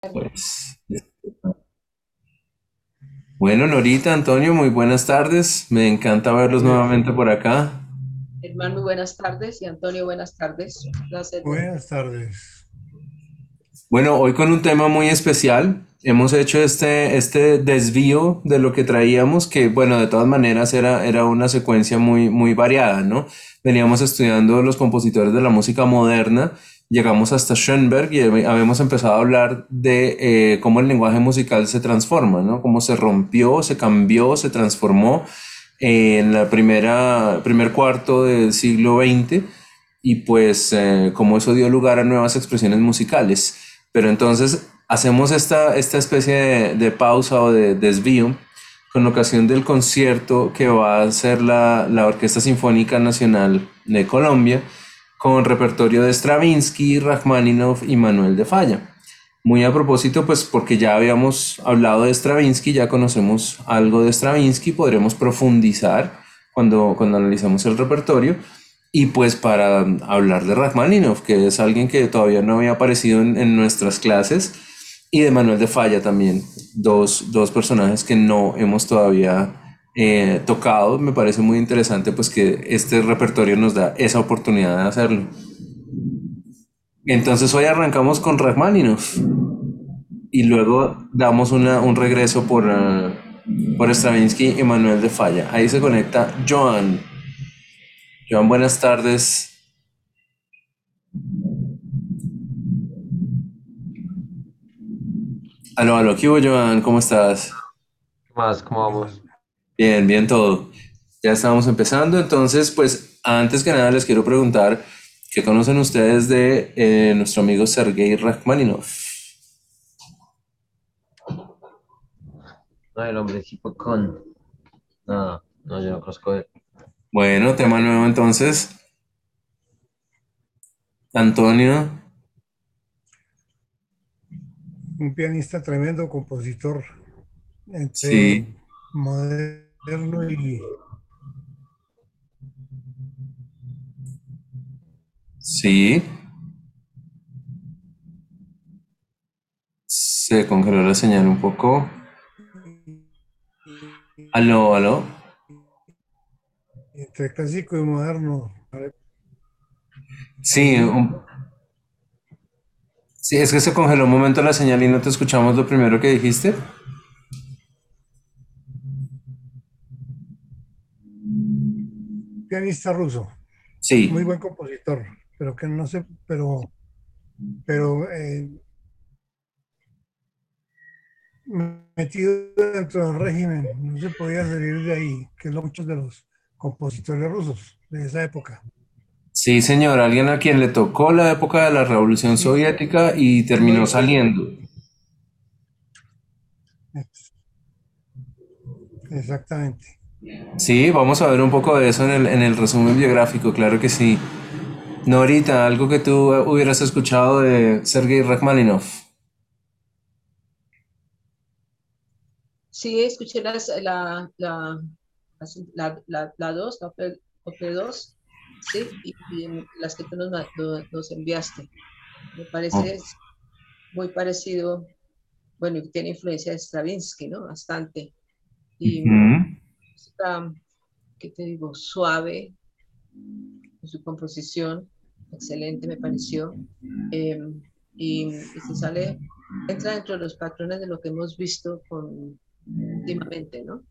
Pues, bueno, Norita, Antonio, muy buenas tardes. Me encanta verlos nuevamente por acá. Germán, muy buenas tardes y Antonio, buenas tardes. Placer. Buenas tardes. Bueno, hoy con un tema muy especial. Hemos hecho este, este desvío de lo que traíamos, que bueno, de todas maneras era, era una secuencia muy, muy variada, ¿no? Veníamos estudiando los compositores de la música moderna, llegamos hasta Schoenberg y hab- habíamos empezado a hablar de eh, cómo el lenguaje musical se transforma, ¿no? Cómo se rompió, se cambió, se transformó en la primera, primer cuarto del siglo XX y pues eh, cómo eso dio lugar a nuevas expresiones musicales. Pero entonces hacemos esta, esta especie de, de pausa o de desvío con ocasión del concierto que va a hacer la, la Orquesta Sinfónica Nacional de Colombia con repertorio de Stravinsky, Rachmaninoff y Manuel de Falla. Muy a propósito, pues porque ya habíamos hablado de Stravinsky, ya conocemos algo de Stravinsky, podremos profundizar cuando, cuando analicemos el repertorio. Y pues para hablar de Rachmaninoff, que es alguien que todavía no había aparecido en, en nuestras clases, y de Manuel de Falla también, dos, dos personajes que no hemos todavía eh, tocado. Me parece muy interesante pues que este repertorio nos da esa oportunidad de hacerlo. Entonces hoy arrancamos con Rachmaninoff y luego damos una, un regreso por, eh, por Stravinsky y Manuel de Falla. Ahí se conecta Joan. Joan, buenas tardes. Aló, aló, ¿qué hubo, Joan? ¿Cómo estás? ¿Qué más? ¿Cómo vamos? Bien, bien todo. Ya estamos empezando, entonces, pues antes que nada les quiero preguntar, ¿qué conocen ustedes de eh, nuestro amigo Sergei Rachmaninoff? No, el hombre tipo con. No, no, yo no conozco él. Bueno, tema nuevo entonces. Antonio, Un pianista tremendo, compositor, entre sí, moderno y sí, se congeló la señal un poco. Aló, aló. entre clásico y moderno. Sí, un- sí, es que se congeló un momento la señal y no te escuchamos lo primero que dijiste. Pianista ruso, Sí, muy buen compositor, pero que no sé, pero, pero eh, metido dentro del régimen, no se podía salir de ahí, que es lo muchos de los compositores rusos de esa época. sí, señor, alguien a quien le tocó la época de la Revolución Soviética y terminó saliendo. exactamente. Sí, vamos a ver un poco de eso en el, en el resumen biográfico, claro que sí. Norita, algo que tú hubieras escuchado de Sergei Rachmaninoff. Sí, escuché las, la, la, la, la, la dos, la OP, OP2, sí, y, y las que tú nos, nos enviaste. Me Oh, parece muy parecido, bueno, tiene influencia de Stravinsky, ¿no? Bastante. Y. está, ¿qué te digo? Suave en su composición, excelente me pareció. Eh, y, y se sale, entra dentro de los patrones de lo que hemos visto con, últimamente, ¿no?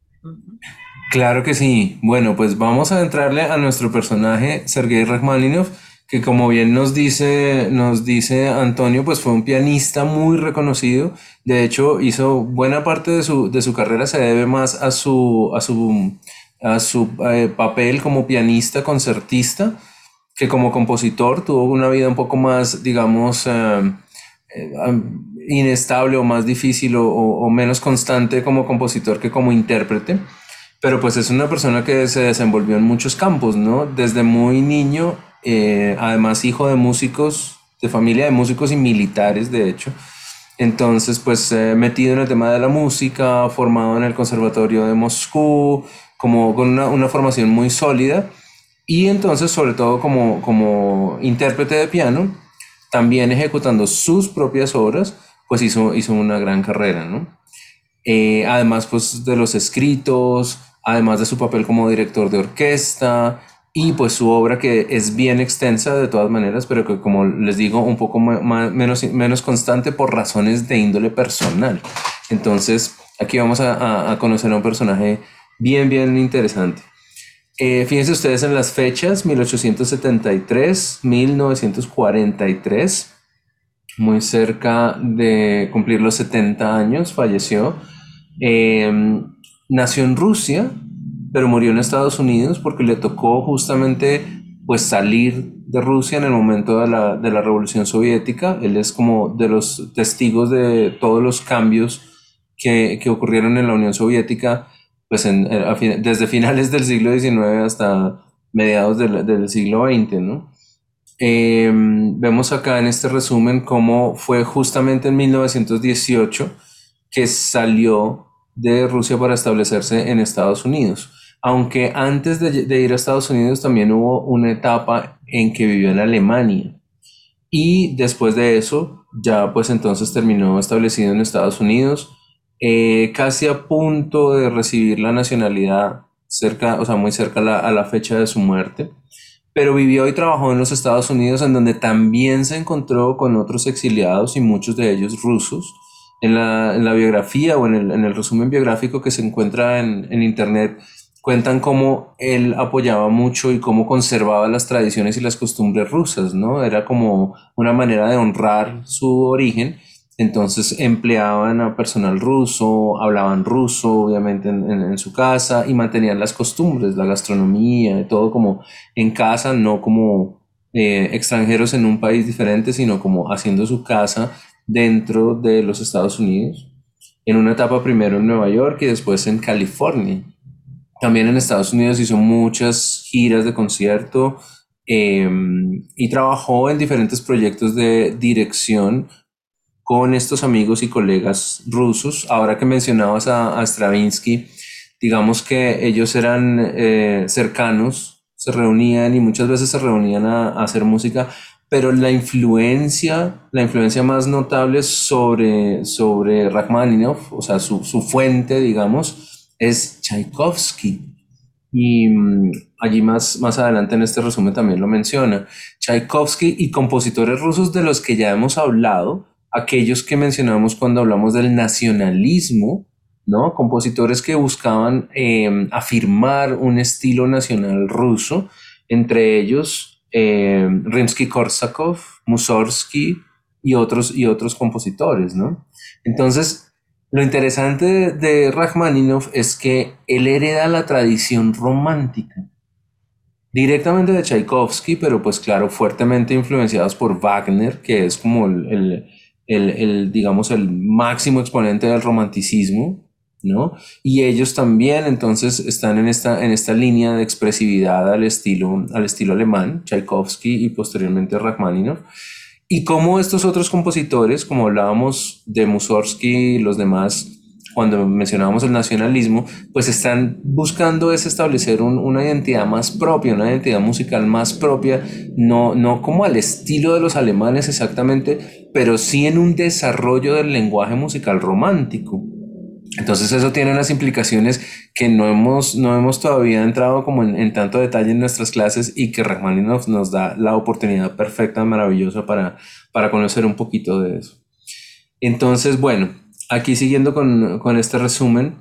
Claro que sí. Bueno, pues vamos a entrarle a nuestro personaje, Sergei Rachmaninoff, que como bien nos dice, nos dice Antonio, pues fue un pianista muy reconocido. De hecho, hizo buena parte de su, de su carrera se debe más a su, a su, a su eh, papel como pianista concertista que como compositor tuvo una vida un poco más, digamos, eh, eh, inestable o más difícil o- o menos constante como compositor que como intérprete. Pero pues es una persona que se desenvolvió en muchos campos, ¿no? Desde muy niño, eh, además hijo de músicos, de familia de músicos y militares, de hecho. Entonces, pues eh, metido en el tema de la música, formado en el Conservatorio de Moscú, como con una, una formación muy sólida. Y entonces, sobre todo como, como intérprete de piano, también ejecutando sus propias obras, pues hizo, hizo una gran carrera, ¿no? Eh, además, pues de los escritos, además de su papel como director de orquesta y pues su obra que es bien extensa de todas maneras, pero que como les digo, un poco menos, menos constante por razones de índole personal. Entonces, aquí vamos a, a conocer a un personaje bien, bien interesante. Eh, fíjense ustedes en las fechas, 1873, 1943, muy cerca de cumplir los 70 años, falleció. Em, nació en Rusia, pero murió en Estados Unidos porque le tocó justamente pues salir de Rusia en el momento de la, de la Revolución Soviética. Él es como de los testigos de todos los cambios que, que ocurrieron en la Unión Soviética pues en, eh, desde finales del siglo XIX hasta mediados del, siglo XX, ¿no? Em, vemos acá en este resumen cómo fue justamente en 1918 que salió de Rusia para establecerse en Estados Unidos. Aunque antes de, ir a Estados Unidos también hubo una etapa en que vivió en Alemania. Y después de eso, ya pues entonces terminó establecido en Estados Unidos eh, casi a punto de recibir la nacionalidad, cerca, o sea, muy cerca a la, fecha de su muerte, pero vivió y trabajó en los Estados Unidos, en donde también se encontró con otros exiliados y muchos de ellos rusos. En la, biografía o en el, resumen biográfico que se encuentra en, en internet, cuentan cómo él apoyaba mucho y cómo conservaba las tradiciones y las costumbres rusas, ¿no? Era como una manera de honrar su origen entonces empleaban a personal ruso, hablaban ruso, obviamente, en, su casa y mantenían las costumbres, la gastronomía, todo como en casa, no como eh, extranjeros en un país diferente, sino como haciendo su casa dentro de los Estados Unidos. En una etapa primero en Nueva York y después en California. También en Estados Unidos hizo muchas giras de concierto em, y trabajó en diferentes proyectos de dirección con estos amigos y colegas rusos. Ahora que mencionabas a, Stravinsky, digamos que ellos eran eh, cercanos, se reunían y muchas veces se reunían a, hacer música, pero la influencia, la influencia más notable sobre, sobre Rachmaninoff, o sea, su, su fuente, digamos, es Tchaikovsky. Y mm, allí más, más adelante en este resumen también lo menciona. Tchaikovsky y compositores rusos de los que ya hemos hablado, aquellos que mencionamos cuando hablamos del nacionalismo, ¿no? Compositores que buscaban em, afirmar un estilo nacional ruso, entre ellos eh, Rimsky-Korsakov, Mussorgsky y otros, y otros compositores, ¿no? Entonces, lo interesante de, de Rachmaninoff es que él hereda la tradición romántica directamente de Tchaikovsky, pero pues claro, fuertemente influenciados por Wagner, que es como el, el, digamos, el máximo exponente del romanticismo, ¿no? Y ellos también entonces están en esta, en esta línea de expresividad al estilo, al estilo alemán, Tchaikovsky y posteriormente Rachmaninoff. Y como estos otros compositores, como hablábamos de Mussorgsky y los demás, cuando mencionábamos el nacionalismo, pues están buscando es establecer una identidad más propia, una identidad musical más propia, no, no como al estilo de los alemanes exactamente, pero sí en un desarrollo del lenguaje musical romántico. Entonces eso tiene unas implicaciones que no hemos, no hemos todavía entrado como en, tanto detalle en nuestras clases y que Rachmaninoff nos da la oportunidad perfecta, maravillosa para, para conocer un poquito de eso. Entonces, bueno, aquí siguiendo con, este resumen,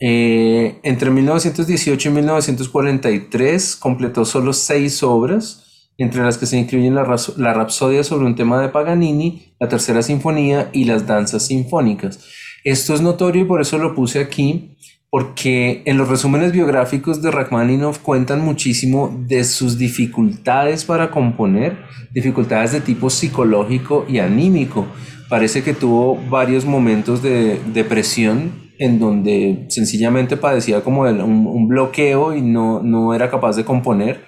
eh, entre 1918 y 1943 completó solo seis obras, entre las que se incluyen la, la Rapsodia sobre un tema de Paganini, la Tercera Sinfonía y las Danzas Sinfónicas. Esto es notorio y por eso lo puse aquí, porque en los resúmenes biográficos de Rachmaninoff cuentan muchísimo de sus dificultades para componer, dificultades de tipo psicológico y anímico. Parece que tuvo varios momentos de depresión en donde sencillamente padecía como un, bloqueo y no, no era capaz de componer,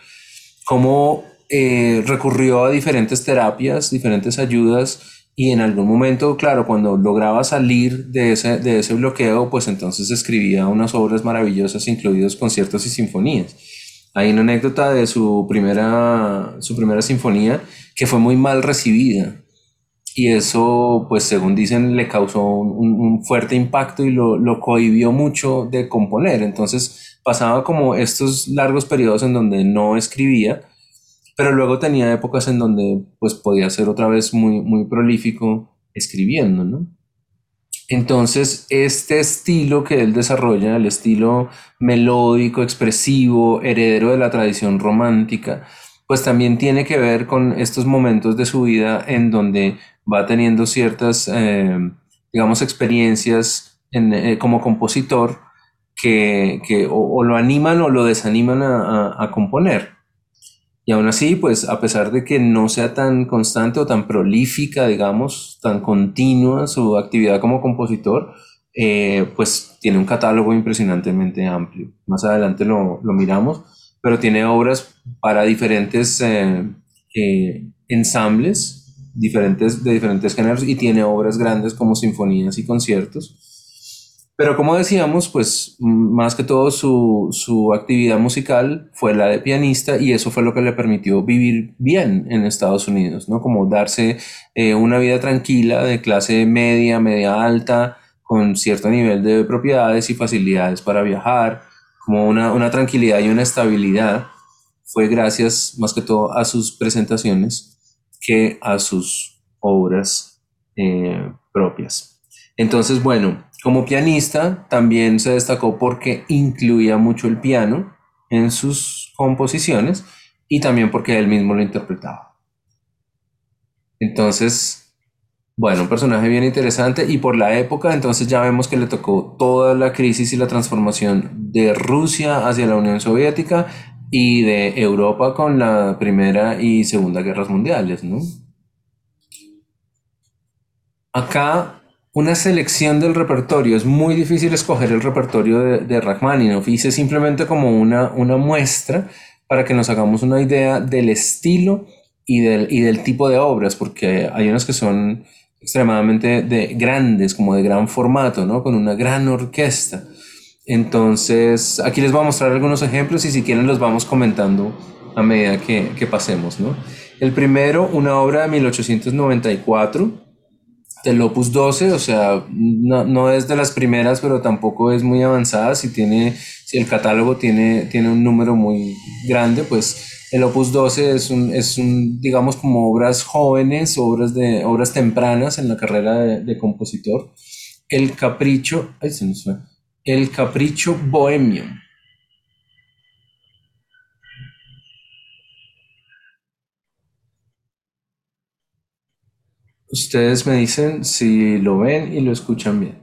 como eh, recurrió a diferentes terapias, diferentes ayudas y en algún momento, claro, cuando lograba salir de ese, de ese bloqueo, pues entonces escribía unas obras maravillosas, incluidos conciertos y sinfonías. Hay una anécdota de su primera, su primera sinfonía que fue muy mal recibida y eso, pues según dicen, le causó un, fuerte impacto y lo, lo cohibió mucho de componer. Entonces pasaba como estos largos periodos en donde no escribía, pero luego tenía épocas en donde pues podía ser otra vez muy, muy prolífico escribiendo, ¿no? Entonces, este estilo que él desarrolla, el estilo melódico, expresivo, heredero de la tradición romántica, pues también tiene que ver con estos momentos de su vida en donde va teniendo ciertas, eh, digamos, experiencias en, eh, como compositor que, que o, lo animan o lo desaniman a, a, componer. Y aún así, pues a pesar de que no sea tan constante o tan prolífica, digamos, tan continua su actividad como compositor, eh, pues tiene un catálogo impresionantemente amplio. Más adelante lo, lo miramos, pero tiene obras para diferentes eh, eh, ensambles diferentes, de diferentes géneros y tiene obras grandes como sinfonías y conciertos. Pero como decíamos, pues más que todo su, su, actividad musical fue la de pianista y eso fue lo que le permitió vivir bien en Estados Unidos, ¿no? Como darse eh, una vida tranquila de clase media, media alta, con cierto nivel de propiedades y facilidades para viajar, como una, una tranquilidad y una estabilidad. Fue gracias más que todo a sus presentaciones que a sus obras eh, propias. Entonces, bueno, como pianista también se destacó porque incluía mucho el piano en sus composiciones y también porque él mismo lo interpretaba. Entonces, bueno, un personaje bien interesante y por la época entonces ya vemos que le tocó toda la crisis y la transformación de Rusia hacia la Unión Soviética y de Europa con la Primera y Segunda Guerras Mundiales, ¿no? Acá una selección del repertorio. Es muy difícil escoger el repertorio de, de Rachmaninoff. Hice simplemente como una, una muestra para que nos hagamos una idea del estilo y del, y del tipo de obras, porque hay unas que son extremadamente de, grandes, como de gran formato, ¿no? Con una gran orquesta. Entonces, aquí les voy a mostrar algunos ejemplos y si quieren los vamos comentando a medida que, que pasemos, ¿no? El primero, una obra de 1894 del Opus 12, o sea, no, no, es de las primeras, pero tampoco es muy avanzada. Si tiene, si el catálogo tiene, tiene un número muy grande, pues el Opus 12 es un, es un, digamos, como obras jóvenes, obras de, obras tempranas en la carrera de, compositor. El Capricho, ay, se nos fue. El Capricho Bohemio. Ustedes me dicen si lo ven y lo escuchan bien.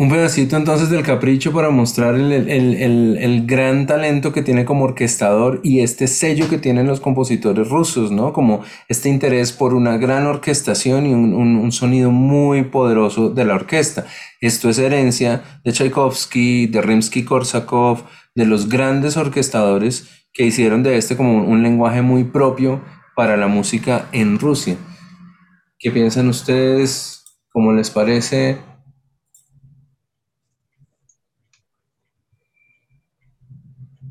Un pedacito entonces del capricho para mostrar el, el- el- el gran talento que tiene como orquestador y este sello que tienen los compositores rusos, ¿no? Como este interés por una gran orquestación y un, un- sonido muy poderoso de la orquesta. Esto es herencia de Tchaikovsky, de Rimsky-Korsakov, de los grandes orquestadores que hicieron de este como un, un lenguaje muy propio para la música en Rusia. ¿Qué piensan ustedes? ¿Cómo les parece?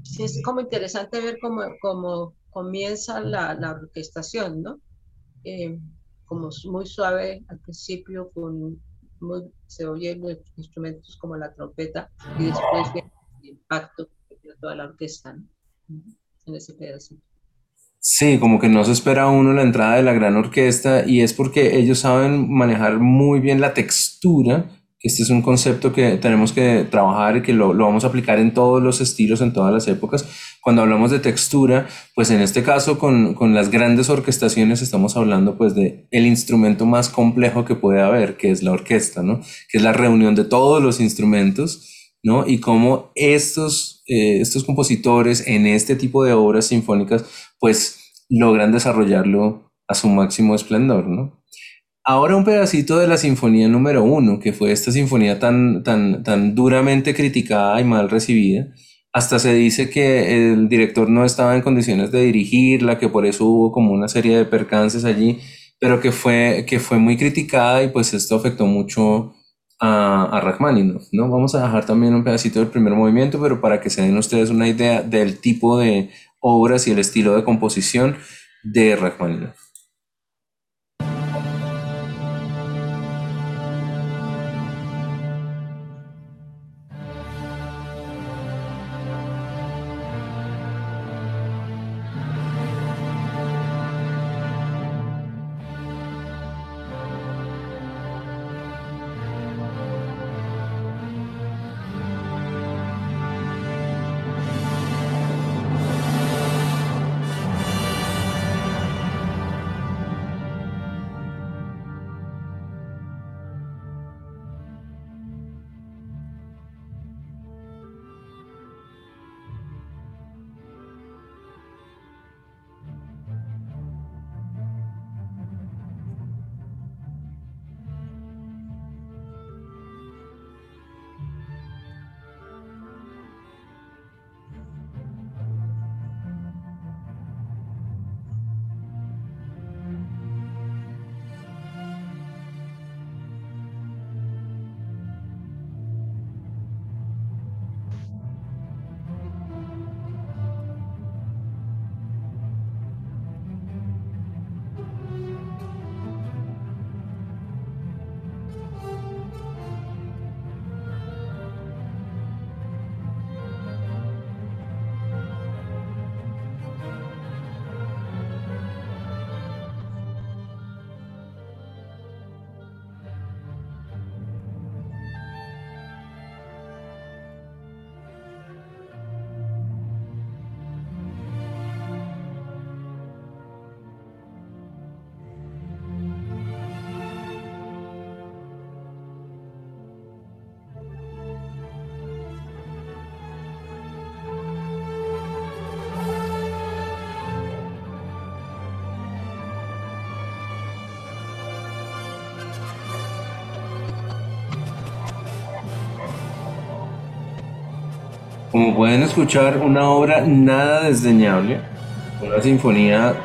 Sí, es como interesante ver cómo, cómo comienza la, la orquestación, ¿no? Eh, como muy suave al principio, con se oyen instrumentos como la trompeta y después el impacto de toda la orquesta, ¿no? En ese pedacito. Sí, como que no se espera uno la entrada de la gran orquesta y es porque ellos saben manejar muy bien la textura. Este es un concepto que tenemos que trabajar y que lo, lo vamos a aplicar en todos los estilos, en todas las épocas. Cuando hablamos de textura, pues en este caso con, con las grandes orquestaciones estamos hablando pues de el instrumento más complejo que puede haber, que es la orquesta, ¿no? Que es la reunión de todos los instrumentos, ¿no? Y cómo estos, eh, estos compositores en este tipo de obras sinfónicas pues logran desarrollarlo a su máximo esplendor, ¿no? Ahora un pedacito de la sinfonía número uno, que fue esta sinfonía tan, tan, tan duramente criticada y mal recibida. Hasta se dice que el director no estaba en condiciones de dirigirla, que por eso hubo como una serie de percances allí, pero que fue, que fue muy criticada y pues esto afectó mucho a, a Rachmaninoff, ¿no? Vamos a dejar también un pedacito del primer movimiento, pero para que se den ustedes una idea del tipo de obras y el estilo de composición de Rachmaninoff. Como pueden escuchar, una obra nada desdeñable, una sinfonía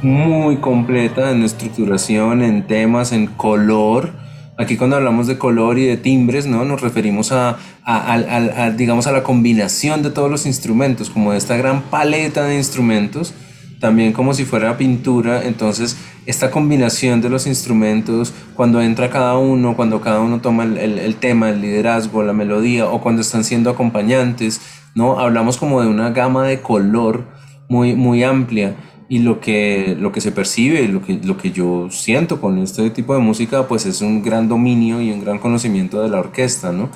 muy completa en estructuración, en temas, en color. Aquí cuando hablamos de color y de timbres, ¿no? Nos referimos a, a- al- a, digamos, a la combinación de todos los instrumentos, como de esta gran paleta de instrumentos, también como si fuera pintura. Entonces, esta combinación de los instrumentos, cuando entra cada uno, cuando cada uno toma el, el- el tema, el liderazgo, la melodía, o cuando están siendo acompañantes, ¿no? Hablamos como de una gama de color muy, muy amplia. Y lo que, lo que se percibe, lo que, lo que yo siento con este tipo de música, pues es un gran dominio y un gran conocimiento de la orquesta, ¿no?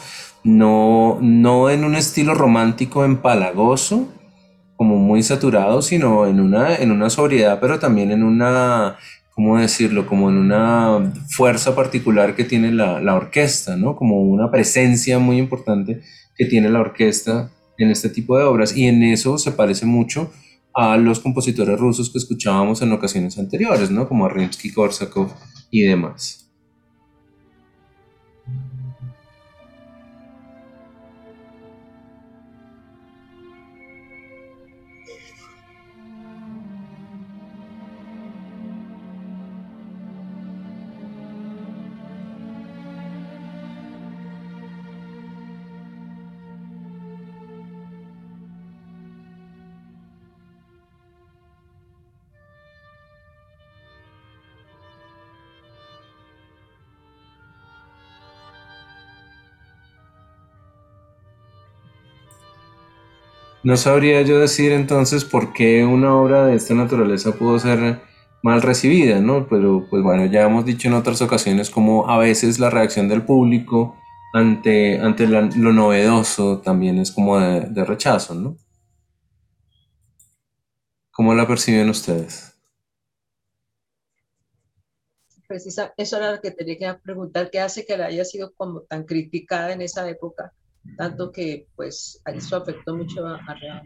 No, no en un estilo romántico empalagoso, como muy saturado, sino en una, en una sobriedad, pero también en una, ¿cómo decirlo? Como en una fuerza particular que tiene la, la orquesta, ¿no? Como una presencia muy importante que tiene la orquesta en este tipo de obras. Y en eso se parece mucho a los compositores rusos que escuchábamos en ocasiones anteriores, ¿no? Como a Rimsky-Korsakov y demás. No sabría yo decir entonces por qué una obra de esta naturaleza pudo ser mal recibida, ¿no? Pero pues bueno, ya hemos dicho en otras ocasiones como a veces la reacción del público ante, ante lo novedoso también es como de, rechazo, ¿no? ¿Cómo la perciben ustedes? Precisa, eso era lo que tenía que preguntar, ¿qué hace que la haya sido como tan criticada en esa época? Tanto que pues eso afectó mucho a, a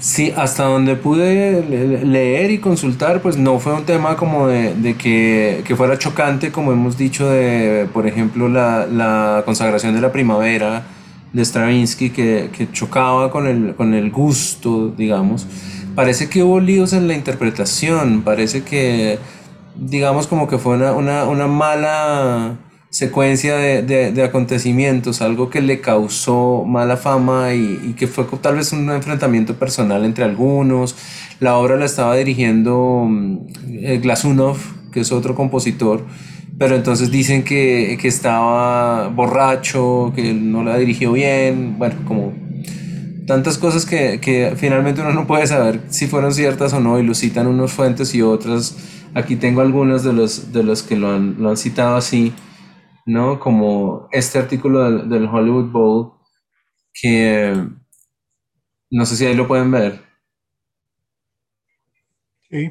Sí, hasta donde pude leer y consultar, pues no fue un tema como de, que, fuera chocante, como hemos dicho, de, por ejemplo, la, consagración de la primavera de Stravinsky, que, chocaba con el, con el gusto, digamos. Parece que hubo líos en la interpretación, parece que, digamos, como que fue una, una mala secuencia de, acontecimientos, algo que le causó mala fama y, que fue tal vez un enfrentamiento personal entre algunos. La obra la estaba dirigiendo mm, eh, Glasunov, que es otro compositor, pero entonces dicen que, estaba borracho, que no la dirigió bien, bueno, como tantas cosas que, finalmente uno no puede saber si fueron ciertas o no y lo citan unos fuentes y otras. Aquí tengo algunos de los, de los que lo han, lo han citado así. ¿No? Como este artículo del, Hollywood Bowl, que no sé si ahí lo pueden ver. Sí.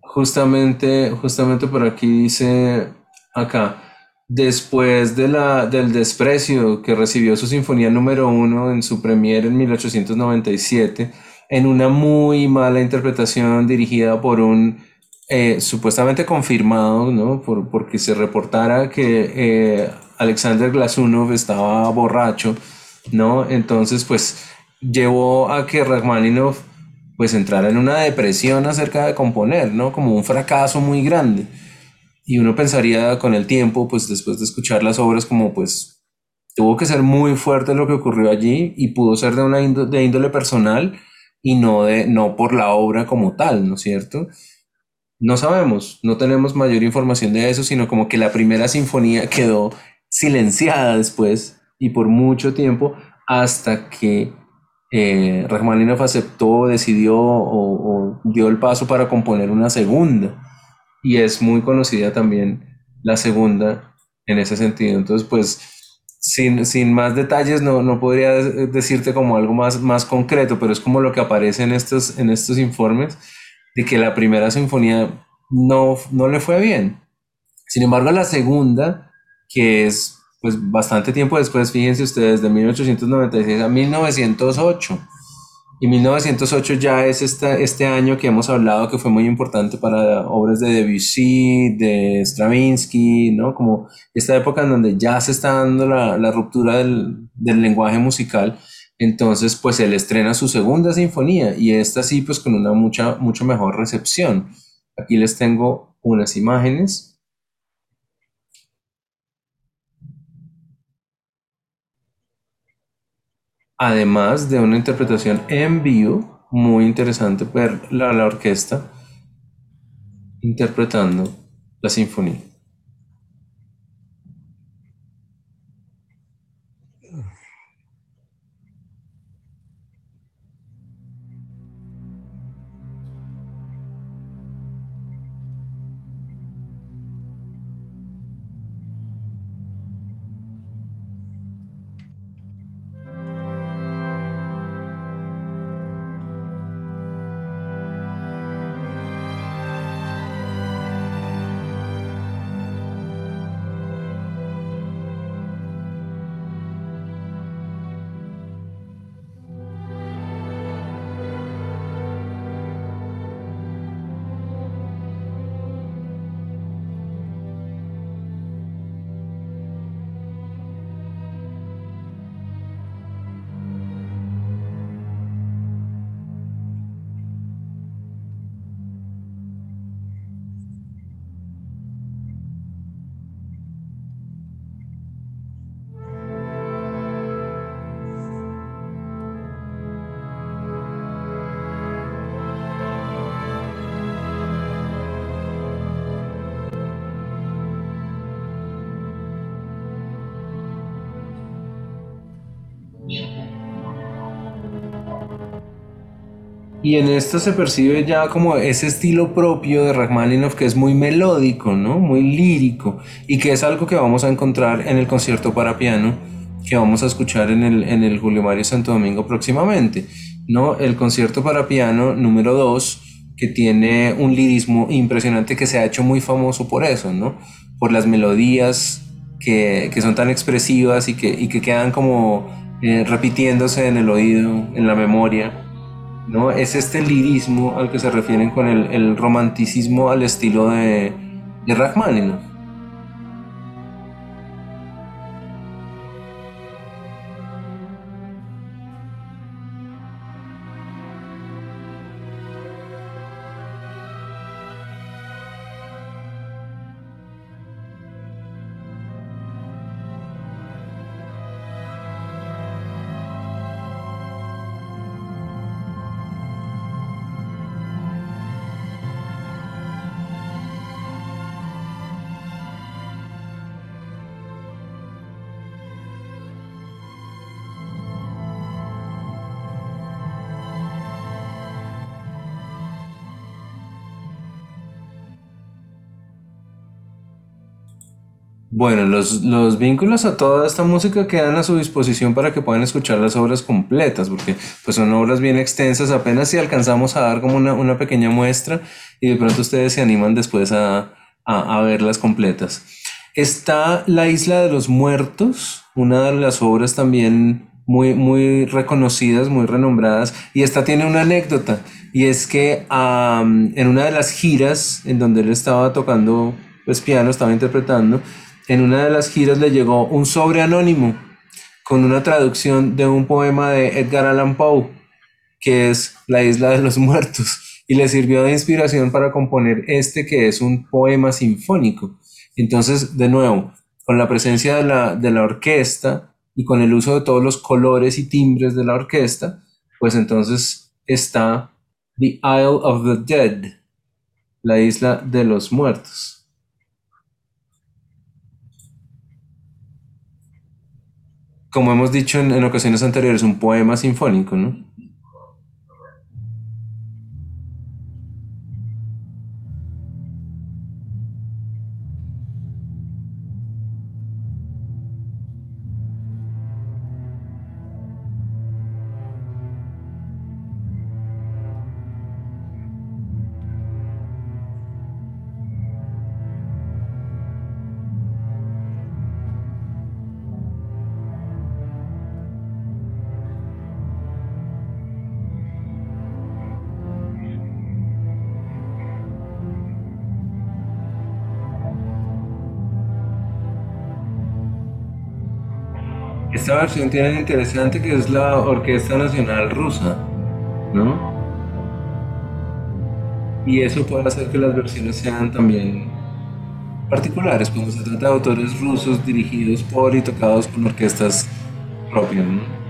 Justamente, justamente por aquí dice acá, después de la, del desprecio que recibió su sinfonía número uno en su premiere en 1897, en una muy mala interpretación dirigida por un eh, supuestamente confirmado, ¿no? Por, porque se reportara que eh, Alexander Glasunov estaba borracho, ¿no? Entonces, pues llevó a que Rachmaninoff pues entrara en una depresión acerca de componer, ¿no? Como un fracaso muy grande. Y uno pensaría con el tiempo, pues después de escuchar las obras, como pues tuvo que ser muy fuerte lo que ocurrió allí y pudo ser de una índole personal y no, de, no por la obra como tal, ¿no es cierto? No sabemos, no tenemos mayor información de eso, sino como que la primera sinfonía quedó silenciada después y por mucho tiempo hasta que eh, Rachmaninoff aceptó, decidió o, dio el paso para componer una segunda. Y es muy conocida también la segunda en ese sentido. Entonces, pues, sin, sin más detalles, no, no, podría decirte como algo más, más concreto, pero es como lo que aparece en estos, en estos informes de que la primera sinfonía no, no le fue bien. Sin embargo, la segunda, que es pues bastante tiempo después, fíjense ustedes, de 1896 a 1908. Y 1908 ya es este, este año que hemos hablado que fue muy importante para obras de Debussy, de Stravinsky, ¿no? Como esta época en donde ya se está dando la, la ruptura del, del lenguaje musical entonces, pues él estrena su segunda sinfonía y esta sí, pues con una mucha, mucho mejor recepción. Aquí les tengo unas imágenes. Además de una interpretación en vivo, muy interesante ver la, la orquesta interpretando la sinfonía. Y en esto se percibe ya como ese estilo propio de Rachmaninoff que es muy melódico, ¿no? Muy lírico y que es algo que vamos a encontrar en el concierto para piano que vamos a escuchar en el, en el Julio Mario Santo Domingo próximamente, ¿no? El concierto para piano número 2 que tiene un lirismo impresionante que se ha hecho muy famoso por eso, ¿no? Por las melodías que, que son tan expresivas y que, y que quedan como eh, repitiéndose en el oído, en la memoria. ¿No? Es este lirismo al que se refieren con el, el romanticismo al estilo de, de. Bueno, los, los vínculos a toda esta música quedan a su disposición para que puedan escuchar las obras completas, porque pues son obras bien extensas, apenas si alcanzamos a dar como una, una pequeña muestra y de pronto ustedes se animan después a, a, a verlas completas. Está La Isla de los Muertos, una de las obras también muy, muy reconocidas, muy renombradas, y esta tiene una anécdota, y es que en una de las giras en donde él estaba tocando pues piano, estaba interpretando, en una de las giras le llegó un sobre anónimo con una traducción de un poema de Edgar Allan Poe, que es La isla de los muertos, y le sirvió de inspiración para componer este que es un poema sinfónico. Entonces, de nuevo, con la presencia de la, de la orquesta y con el uso de todos los colores y timbres de la orquesta, pues entonces está The Isle of the Dead, la isla de los muertos. Como hemos dicho en, en ocasiones anteriores, un poema sinfónico, ¿no? Versión tiene interesante que es la Orquesta Nacional Rusa, ¿no? Y eso puede hacer que las versiones sean también particulares cuando se trata de autores rusos dirigidos por y tocados con orquestas propias, ¿no?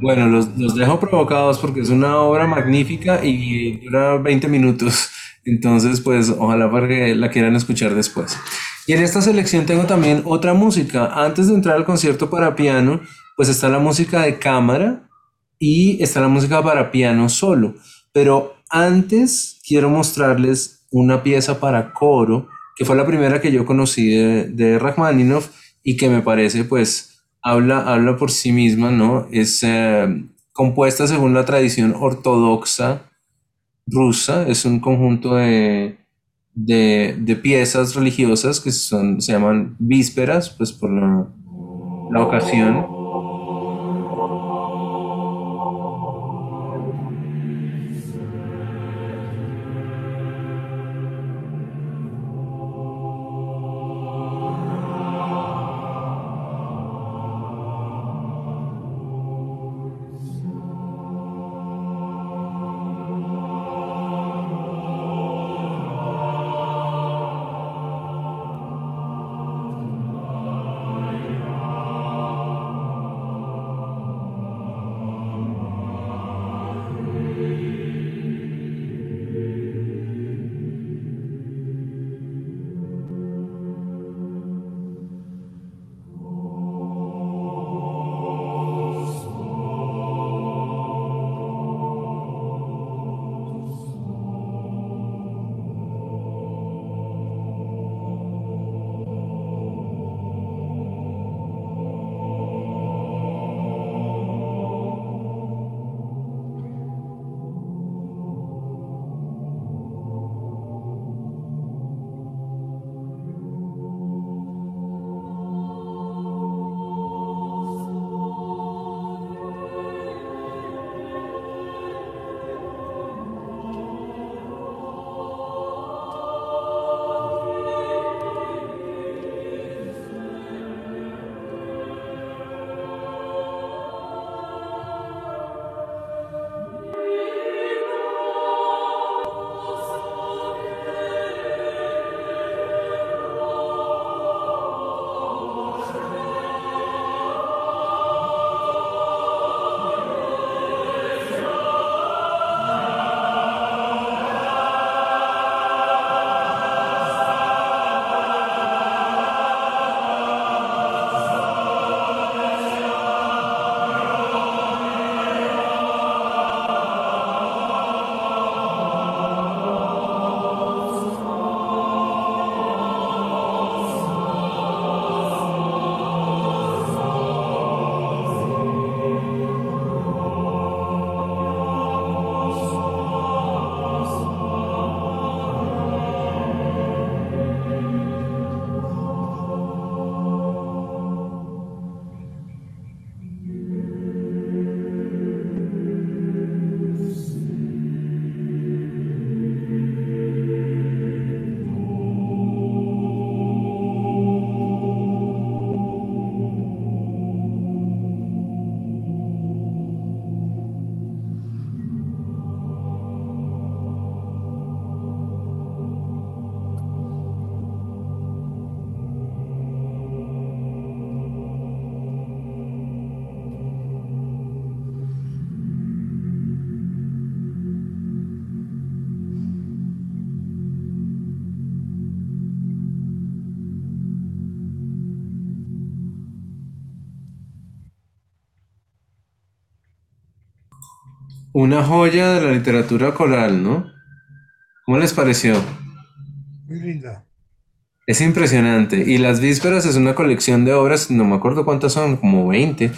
Bueno, los, los dejo provocados porque es una obra magnífica y dura 20 minutos. Entonces, pues ojalá para que la quieran escuchar después. Y en esta selección tengo también otra música. Antes de entrar al concierto para piano, pues está la música de cámara y está la música para piano solo. Pero antes quiero mostrarles una pieza para coro, que fue la primera que yo conocí de, de Rachmaninoff y que me parece pues habla, habla por sí misma, ¿no? Es eh, compuesta según la tradición ortodoxa rusa, es un conjunto de, de, de piezas religiosas que son, se llaman vísperas, pues por la, la ocasión. Una joya de la literatura coral, ¿no? ¿Cómo les pareció? Muy linda. Es impresionante. Y Las Vísperas es una colección de obras, no me acuerdo cuántas son, como 20.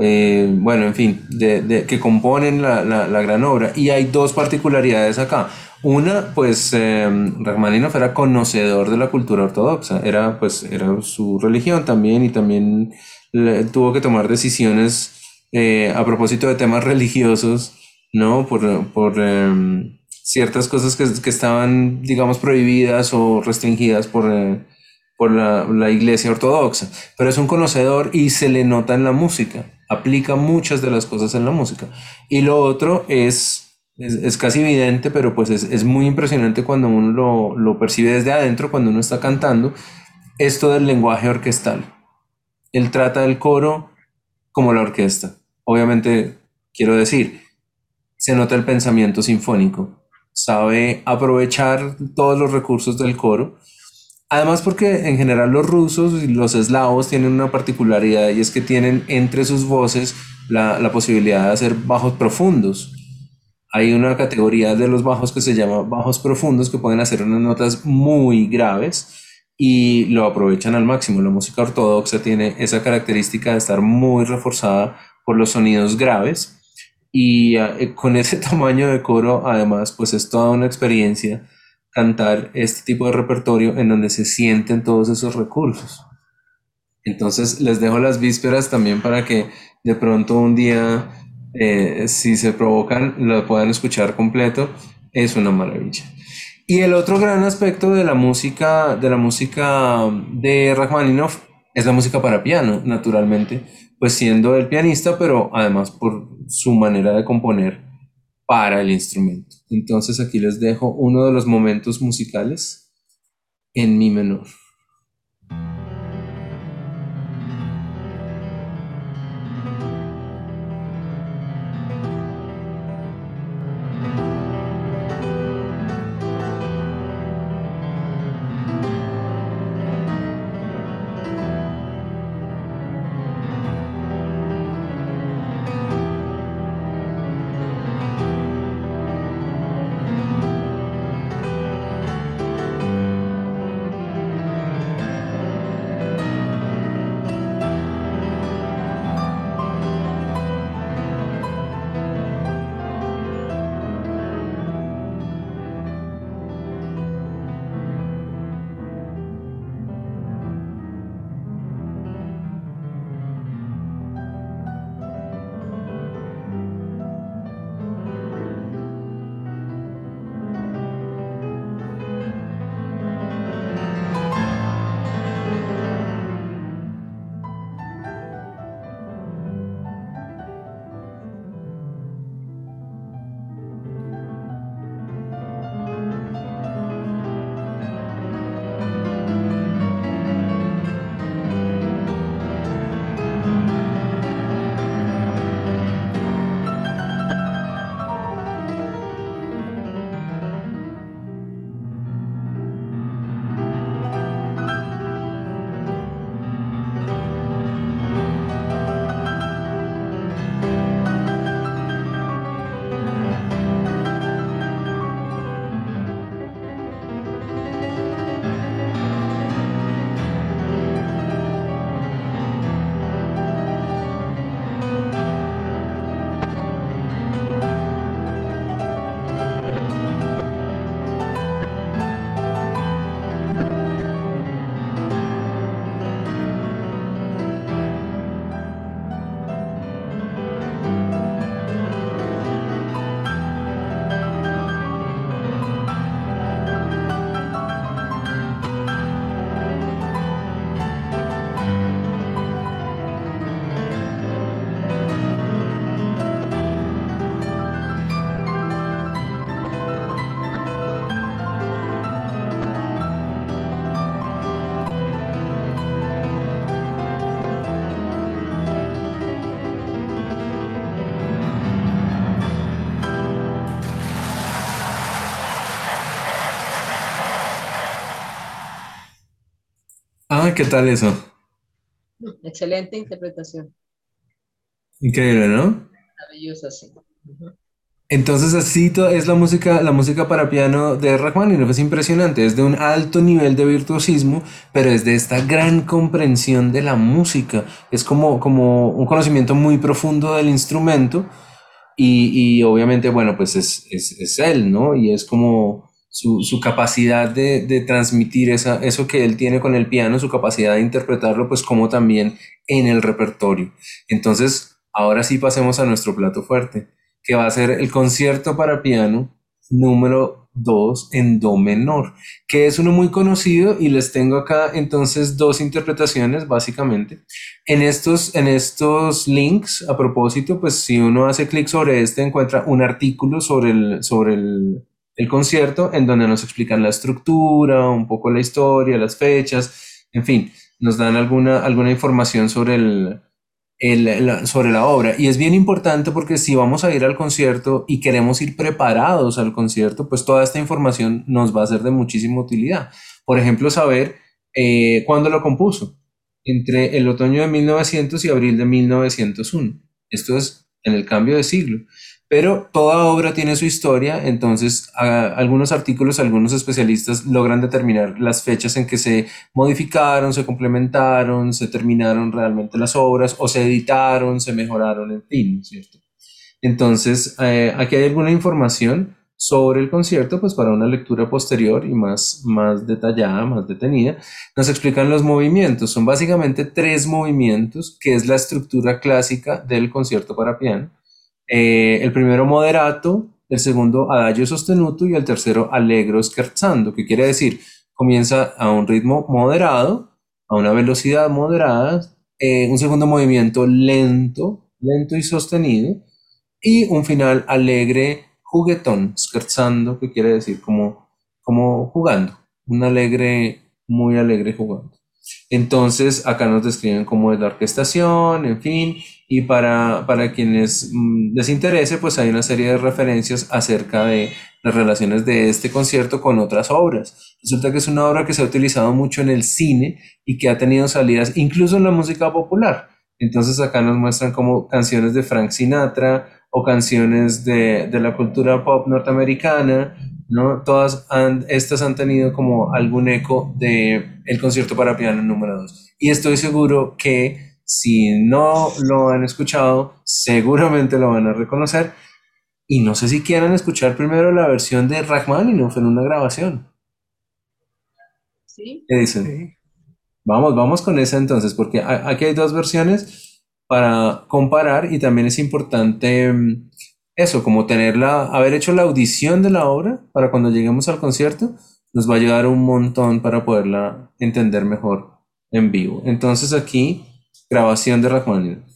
eh, bueno, en fin, de, de- que componen la, la- la gran obra. Y hay dos particularidades acá. Una, pues eh, Rachmaninoff era conocedor de la cultura ortodoxa, era pues era su religión también y también le- tuvo que tomar decisiones eh, a propósito de temas religiosos, ¿no? Por, por em, ciertas cosas que, que estaban, digamos, prohibidas o restringidas por, eh, por la, la iglesia ortodoxa. Pero es un conocedor y se le nota en la música, aplica muchas de las cosas en la música. Y lo otro es, es, es casi evidente, pero pues es, es muy impresionante cuando uno lo, lo percibe desde adentro, cuando uno está cantando, esto del lenguaje orquestal. Él trata el coro como la orquesta. Obviamente, quiero decir, se nota el pensamiento sinfónico, sabe aprovechar todos los recursos del coro. Además, porque en general los rusos y los eslavos tienen una particularidad y es que tienen entre sus voces la, la posibilidad de hacer bajos profundos. Hay una categoría de los bajos que se llama bajos profundos que pueden hacer unas notas muy graves y lo aprovechan al máximo. La música ortodoxa tiene esa característica de estar muy reforzada por los sonidos graves y eh, con ese tamaño de coro, además, pues es toda una experiencia cantar este tipo de repertorio en donde se sienten todos esos recursos. Entonces les dejo las vísperas también para que de pronto un día, eh, si se provocan, lo puedan escuchar completo. Es una maravilla. Y el otro gran aspecto de la música, de la música de Rachmaninoff es la música para piano, naturalmente, pues siendo el pianista, pero además por su manera de componer para el instrumento. Entonces aquí les dejo uno de los momentos musicales en mi menor. ¿Qué tal eso? Excelente interpretación. Increíble, ¿no? Maravillosa, sí. Entonces así es la música, la música para piano de Rachmaninoff, es impresionante, es de un alto nivel de virtuosismo, pero es de esta gran comprensión de la música, es como, como un conocimiento muy profundo del instrumento y, y obviamente, bueno, pues es, es, es él, ¿no? Y es como su, su capacidad de, de transmitir esa, eso que él tiene con el piano, su capacidad de interpretarlo, pues como también en el repertorio. Entonces, ahora sí pasemos a nuestro plato fuerte que va a ser el concierto para piano número 2 en do menor, que es uno muy conocido y les tengo acá entonces dos interpretaciones básicamente. En estos, en estos links, a propósito, pues si uno hace clic sobre este, encuentra un artículo sobre el, sobre el, el concierto en donde nos explican la estructura, un poco la historia, las fechas, en fin, nos dan alguna, alguna información sobre el, el- la- sobre la obra. Y es bien importante porque si vamos a ir al concierto y queremos ir preparados al concierto, pues toda esta información nos va a ser de muchísima utilidad. Por ejemplo, saber eh, cuándo lo compuso, entre el otoño de 1900 y abril de 1901. Esto es en el cambio de siglo. Pero toda obra tiene su historia, entonces algunos artículos, algunos especialistas logran determinar las fechas en que se modificaron, se complementaron, se terminaron realmente las obras o se editaron, se mejoraron, en fin, ¿cierto? Entonces, eh, aquí hay alguna información sobre el concierto, pues para una lectura posterior y más, más detallada, más detenida, nos explican los movimientos. Son básicamente tres movimientos, que es la estructura clásica del concierto para piano. Eh, el primero moderato, el segundo adagio sostenuto y el tercero allegro scherzando, que quiere decir comienza a un ritmo moderado, a una velocidad moderada, eh, un segundo movimiento lento, lento y sostenido, y un final alegre juguetón, scherzando, que quiere decir como, como jugando, un alegre, muy alegre jugando. Entonces, acá nos describen cómo es la orquestación, en fin, y para, para quienes mm, les interese, pues hay una serie de referencias acerca de las relaciones de este concierto con otras obras. Resulta que es una obra que se ha utilizado mucho en el cine y que ha tenido salidas incluso en la música popular. Entonces acá nos muestran como canciones de Frank Sinatra, o canciones de, de la cultura pop norteamericana, ¿no? Todas estas han tenido como algún eco de el concierto para piano número 2. Y estoy seguro que si no lo han escuchado, seguramente lo van a reconocer. Y no sé si quieran escuchar primero la versión de Rachmaninoff en una grabación. ¿Sí? ¿Qué dicen? Vamos, vamos con esa entonces, porque aquí hay dos versiones para comparar y también es importante mm, eso, como tenerla, haber hecho la audición de la obra para cuando lleguemos al concierto, nos va a ayudar un montón para poderla entender mejor en vivo. Entonces aquí, grabación de Rachmaninoff.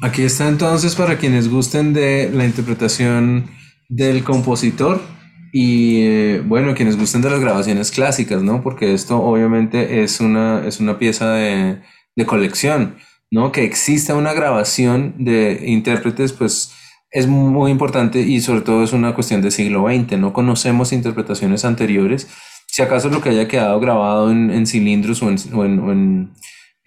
Aquí está entonces para quienes gusten de la interpretación del compositor y eh, bueno, quienes gusten de las grabaciones clásicas, ¿no? Porque esto obviamente es una, es una pieza de, de colección, ¿no? Que exista una grabación de intérpretes, pues es muy importante y sobre todo es una cuestión del siglo XX. No conocemos interpretaciones anteriores. Si acaso lo que haya quedado grabado en, cilindros o o en,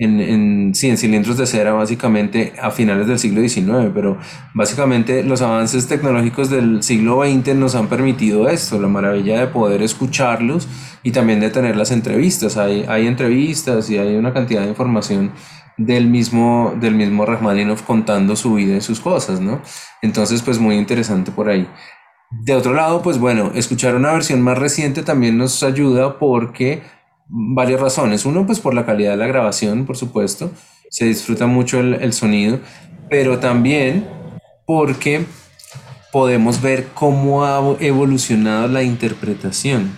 en, sí, en cilindros de cera básicamente a finales del siglo XIX, pero básicamente los avances tecnológicos del siglo XX nos han permitido esto, la maravilla de poder escucharlos y también de tener las entrevistas. Hay, hay entrevistas y hay una cantidad de información del mismo, del mismo Rachmaninoff contando su vida y sus cosas, ¿no? Entonces, pues muy interesante por ahí. De otro lado, pues bueno, escuchar una versión más reciente también nos ayuda porque varias razones. Uno, pues por la calidad de la grabación, por supuesto, se disfruta mucho el, sonido, pero también porque podemos ver cómo ha evolucionado la interpretación.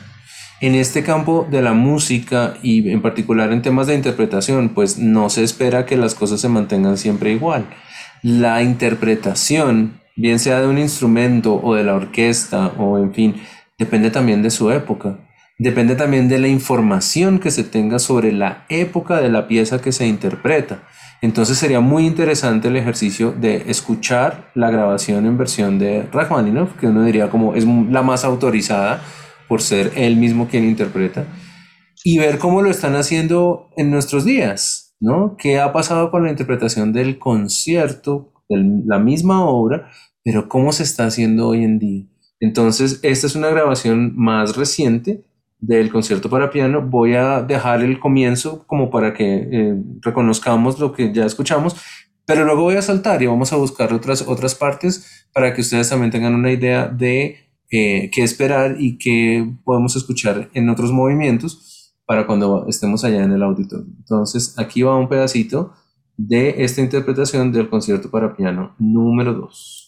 En este campo de la música y en particular en temas de interpretación, pues no se espera que las cosas se mantengan siempre igual. La interpretación, bien sea de un instrumento o de la orquesta o en fin, depende también de su época. Depende también de la información que se tenga sobre la época de la pieza que se interpreta. Entonces sería muy interesante el ejercicio de escuchar la grabación en versión de Rachmaninoff, que uno diría como es la más autorizada por ser él mismo quien interpreta, y ver cómo lo están haciendo en nuestros días, ¿no? ¿Qué ha pasado con la interpretación del concierto, de la misma obra, pero cómo se está haciendo hoy en día? Entonces, esta es una grabación más reciente del concierto para piano. Voy a dejar el comienzo como para que eh, reconozcamos lo que ya escuchamos, pero luego voy a saltar y vamos a buscar otras, otras partes para que ustedes también tengan una idea de eh, qué esperar y qué podemos escuchar en otros movimientos para cuando estemos allá en el auditorio. Entonces, aquí va un pedacito de esta interpretación del concierto para piano número 2.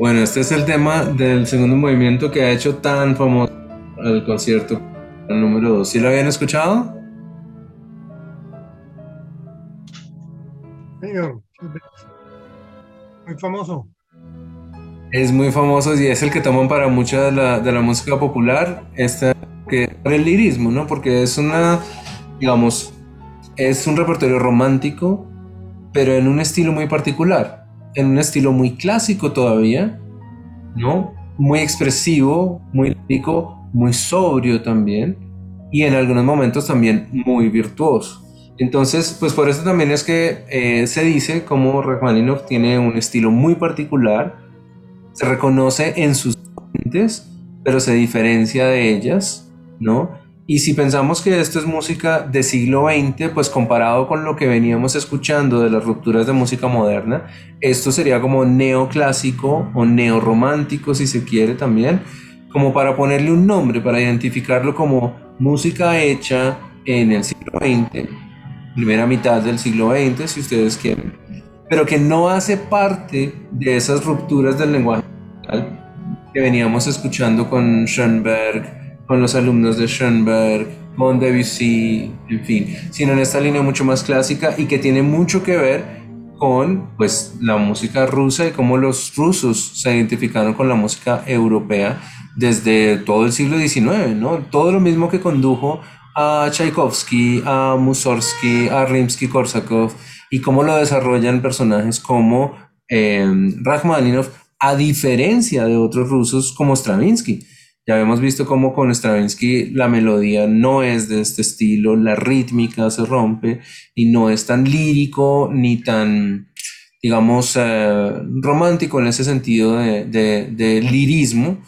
Bueno, este es el tema del segundo movimiento que ha hecho tan famoso el concierto número 2. ¿Sí lo habían escuchado? Señor, muy famoso. Es muy famoso y es el que toman para mucha de la, de la música popular, este, que el lirismo, ¿no? Porque es una, digamos, es un repertorio romántico, pero en un estilo muy particular, en un estilo muy clásico todavía, ¿no? Muy expresivo, muy lírico, muy sobrio también, y en algunos momentos también muy virtuoso. Entonces, pues por eso también es que eh, se dice como Rachmaninoff tiene un estilo muy particular, se reconoce en sus fuentes, pero se diferencia de ellas, ¿no? Y si pensamos que esto es música de siglo XX, pues comparado con lo que veníamos escuchando de las rupturas de música moderna, esto sería como neoclásico o neorromántico, si se quiere también, como para ponerle un nombre, para identificarlo como música hecha en el siglo XX primera mitad del siglo XX, si ustedes quieren, pero que no hace parte de esas rupturas del lenguaje que veníamos escuchando con Schoenberg, con los alumnos de Schoenberg, con Debussy, en fin, sino en esta línea mucho más clásica y que tiene mucho que ver con pues la música rusa y cómo los rusos se identificaron con la música europea desde todo el siglo XIX, ¿no? Todo lo mismo que condujo a Tchaikovsky, a Mussorgsky, a Rimsky-Korsakov y cómo lo desarrollan personajes como eh, Rachmaninoff, a diferencia de otros rusos como Stravinsky. Ya habíamos visto cómo con Stravinsky la melodía no es de este estilo, la rítmica se rompe y no es tan lírico ni tan, digamos, eh, romántico en ese sentido de, de lirismo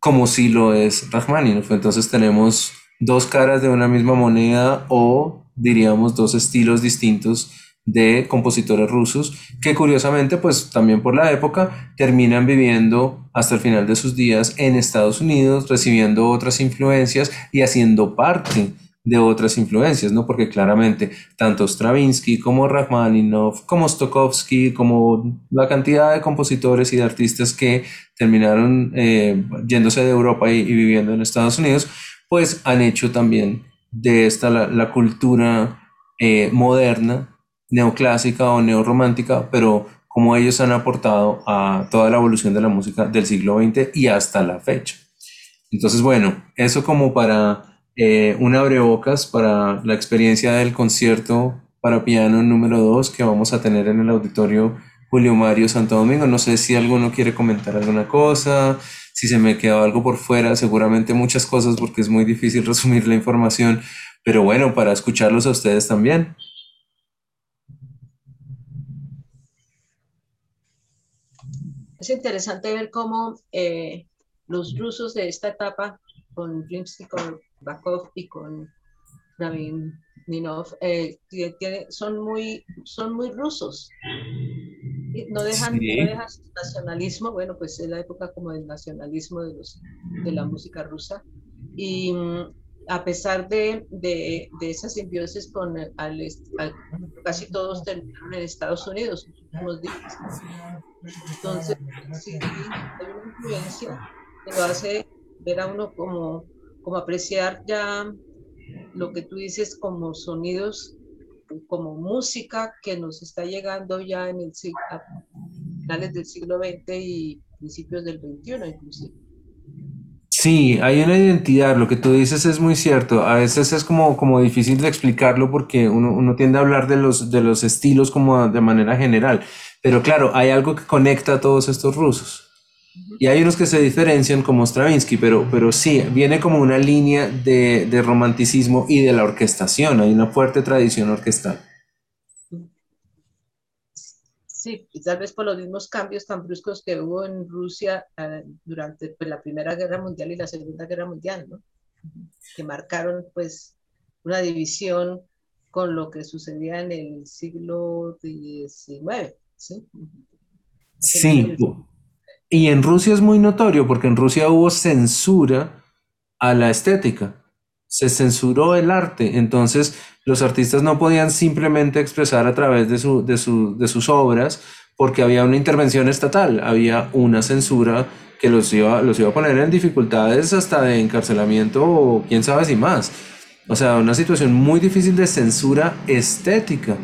como si lo es Rachmaninoff. Entonces tenemos dos caras de una misma moneda o diríamos dos estilos distintos de compositores rusos que curiosamente pues también por la época terminan viviendo hasta el final de sus días en Estados Unidos recibiendo otras influencias y haciendo parte de otras influencias, ¿no? Porque claramente tanto Stravinsky como Rachmaninoff, como Stokowski, como la cantidad de compositores y de artistas que terminaron eh, yéndose de Europa y viviendo en Estados Unidos, pues han hecho también de esta la, cultura eh, moderna, neoclásica o neorromántica, pero como ellos han aportado a toda la evolución de la música del siglo XX y hasta la fecha. Entonces, bueno, eso como para eh, un abrebocas para la experiencia del concierto para piano número 2 que vamos a tener en el auditorio Julio Mario Santo Domingo. No sé si alguno quiere comentar alguna cosa, si se me quedó algo por fuera, seguramente muchas cosas porque es muy difícil resumir la información, pero bueno, para escucharlos a ustedes también. Es interesante ver cómo eh, los rusos de esta etapa, con Rimsky, con Bakov y con Rabin Ninov, eh, son, muy, son muy rusos. No dejan, su nacionalismo, bueno, pues es la época como del nacionalismo de, los, de la música rusa. Y mm, a pesar de, de, de esa simbiosis con al, casi todos terminaron en Estados Unidos, Entonces, sí, hay una influencia que lo hace ver a uno como, como apreciar ya lo que tú dices como sonidos como música que nos está llegando ya en el a finales del siglo XX y principios del XXI inclusive. Sí, hay una identidad, lo que tú dices es muy cierto, a veces es como, como difícil de explicarlo porque uno, uno tiende a hablar de los, de los estilos como de manera general, pero claro, hay algo que conecta a todos estos rusos. Y hay unos que se diferencian como Stravinsky, pero, pero sí, viene como una línea de, de romanticismo y de la orquestación, hay una fuerte tradición orquestal. Sí, y tal vez por los mismos cambios tan bruscos que hubo en Rusia eh, durante pues, la Primera Guerra Mundial y la Segunda Guerra Mundial, ¿no? que marcaron pues una división con lo que sucedía en el siglo XIX. Sí, sí y en Rusia es muy notorio porque en Rusia hubo censura a la estética. Se censuró el arte. Entonces los artistas no podían simplemente expresar a través de, su, de, sus obras porque había una intervención estatal, había una censura que los iba, los iba a poner en dificultades hasta de encarcelamiento o quién sabe si más. O sea, una situación muy difícil de censura estética.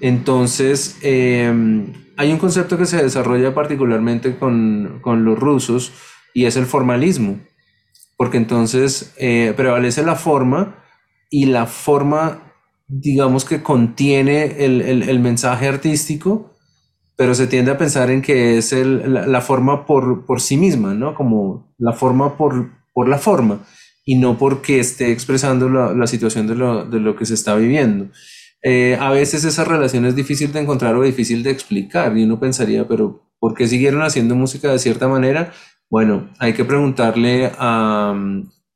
Entonces, em, hay un concepto que se desarrolla particularmente con, con los rusos y es el formalismo, porque entonces eh, prevalece la forma y la forma, digamos que contiene el, el, el mensaje artístico, pero se tiende a pensar en que es el, la, la, forma por, por, sí misma, ¿no? Como la forma por, por la forma y no porque esté expresando la, la situación de lo, de lo, que se está viviendo. Eh, a veces esa relación es difícil de encontrar o difícil de explicar y uno pensaría, pero ¿por qué siguieron haciendo música de cierta manera? Bueno, hay que preguntarle a,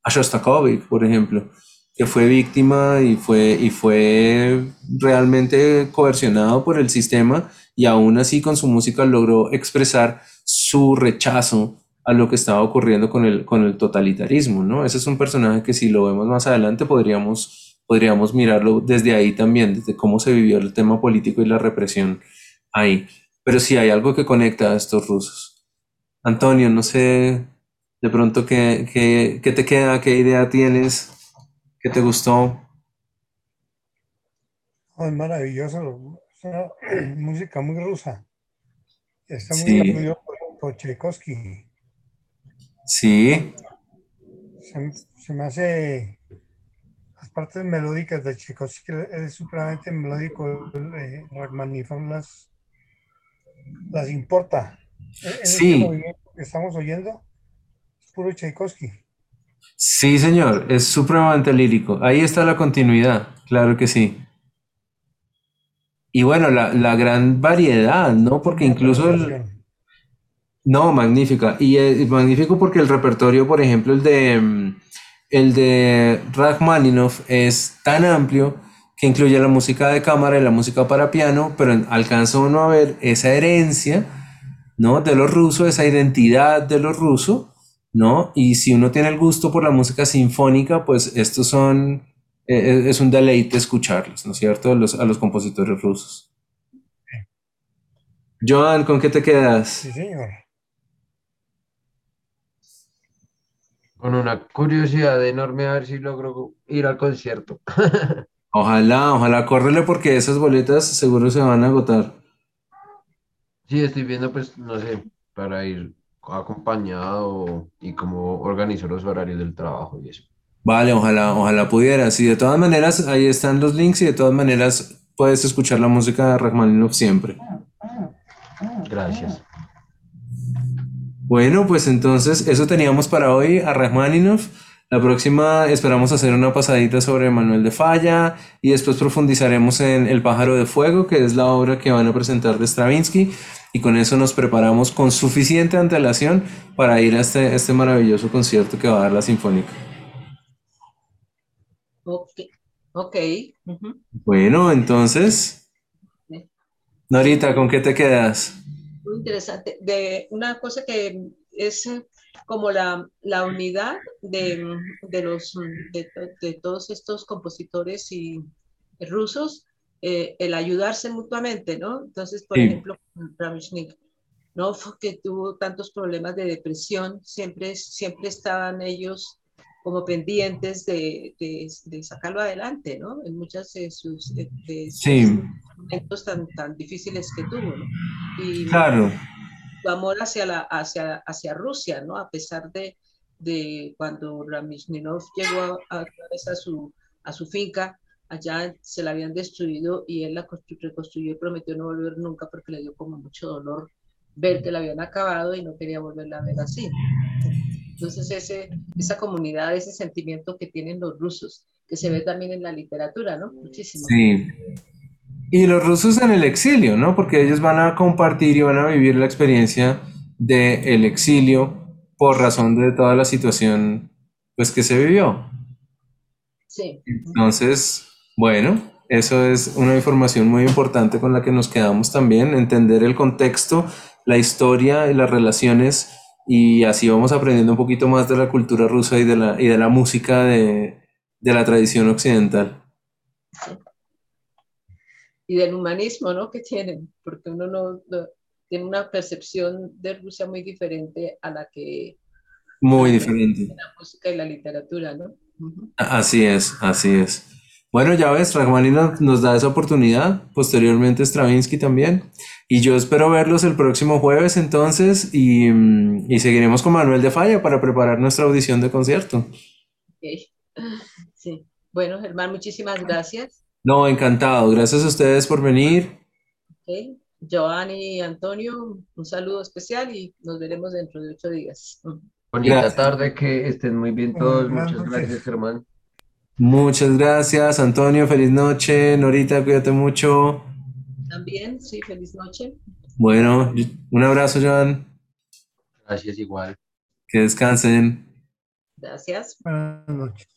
a Shostakovich, por ejemplo, que fue víctima y fue, y fue realmente coercionado por el sistema y aún así con su música logró expresar su rechazo a lo que estaba ocurriendo con el, con el totalitarismo, ¿no? Ese es un personaje que si lo vemos más adelante podríamos, podríamos mirarlo desde ahí también, desde cómo se vivió el tema político y la represión ahí. Pero sí hay algo que conecta a estos rusos. Antonio, no sé de pronto qué, qué, qué te queda, qué idea tienes, qué te gustó. Oh, es maravilloso, es una música muy rusa. Está muy sí. por, por Tchaikovsky. Sí. Se, se, me hace las partes melódicas de Tchaikovsky es supremamente melódico. Eh, Rachmaninoff las, las importa. En sí. Este movimiento que estamos oyendo es puro Tchaikovsky. Sí, señor, es supremamente lírico. Ahí está la continuidad, claro que sí. Y bueno, la, la gran variedad, ¿no? Porque incluso... El, no, magnífica. Y es magnífico porque el repertorio, por ejemplo, el de, el de Rachmaninoff es tan amplio que incluye la música de cámara y la música para piano, pero alcanza uno a ver esa herencia, ¿no? De los rusos, esa identidad de los rusos, ¿no? Y si uno tiene el gusto por la música sinfónica, pues estos son, eh, es un deleite escucharlos, ¿no es cierto? Los, a los compositores rusos. Joan, ¿con qué te quedas? Sí, señor. Con una curiosidad enorme a ver si logro ir al concierto. ojalá, ojalá, córrele porque esas boletas seguro se van a agotar. Sí, estoy viendo, pues, no sé, para ir acompañado y cómo organizo los horarios del trabajo y eso. Vale, ojalá, ojalá pudieras. Y de todas maneras, ahí están los links y de todas maneras puedes escuchar la música de Rachmaninoff siempre. Gracias. Bueno, pues entonces eso teníamos para hoy a Rachmaninoff. La próxima esperamos hacer una pasadita sobre Manuel de Falla y después profundizaremos en El pájaro de fuego, que es la obra que van a presentar de Stravinsky. Y con eso nos preparamos con suficiente antelación para ir a este, este maravilloso concierto que va a dar la Sinfónica. Ok. Ok. Uh -huh. Bueno, entonces, Norita, ¿con qué te quedas? Muy interesante. De una cosa que es como la, la unidad de, de los, de, de, todos estos compositores y rusos, eh, el ayudarse mutuamente, ¿no? Entonces, por Sí. ejemplo, Ramishnik, ¿no? Que tuvo tantos problemas de depresión, siempre, siempre estaban ellos como pendientes de, de, de sacarlo adelante, ¿no? En muchas de sus, de, de sus Sí. momentos tan, tan difíciles que tuvo, ¿no? Y Claro, su amor hacia, la, hacia, hacia Rusia, ¿no? A pesar de, de cuando Ramisninov llegó a, a, a, su, a su finca, allá se la habían destruido y él la constru- reconstruyó y prometió no volver nunca porque le dio como mucho dolor ver que la habían acabado y no quería volverla a ver así. Entonces ese, esa comunidad, ese sentimiento que tienen los rusos, que se ve también en la literatura, ¿no? Muchísimo. sí. Y los rusos en el exilio, ¿no? Porque ellos van a compartir y van a vivir la experiencia del exilio por razón de toda la situación pues que se vivió. Sí. Entonces, bueno, eso es una información muy importante con la que nos quedamos también, entender el contexto, la historia y las relaciones y así vamos aprendiendo un poquito más de la cultura rusa y de la, y de la música de, de la tradición occidental. y del humanismo, ¿no? Que tienen, porque uno no, no, tiene una percepción de Rusia muy diferente a la que Muy diferente. la música y la literatura, ¿no? Así es, así es. Bueno, ya ves, Rachmaninoff nos da esa oportunidad, posteriormente Stravinsky también. Y yo espero verlos el próximo jueves entonces y, mm, y seguiremos con Manuel de Falla para preparar nuestra audición de concierto. Ok. Sí. Bueno, Germán, muchísimas gracias. No, encantado. Gracias a ustedes por venir. Ok. Giovanni y Antonio, un saludo especial y nos veremos dentro de ocho días. Bonita Gracias. tarde, que estén muy bien todos. Muchas gracias, Germán. Muchas gracias, Antonio. Feliz noche. Norita, cuídate mucho. También, sí, feliz noche. Bueno, un abrazo, Joan. Gracias igual. Que descansen. Gracias. Buenas noches.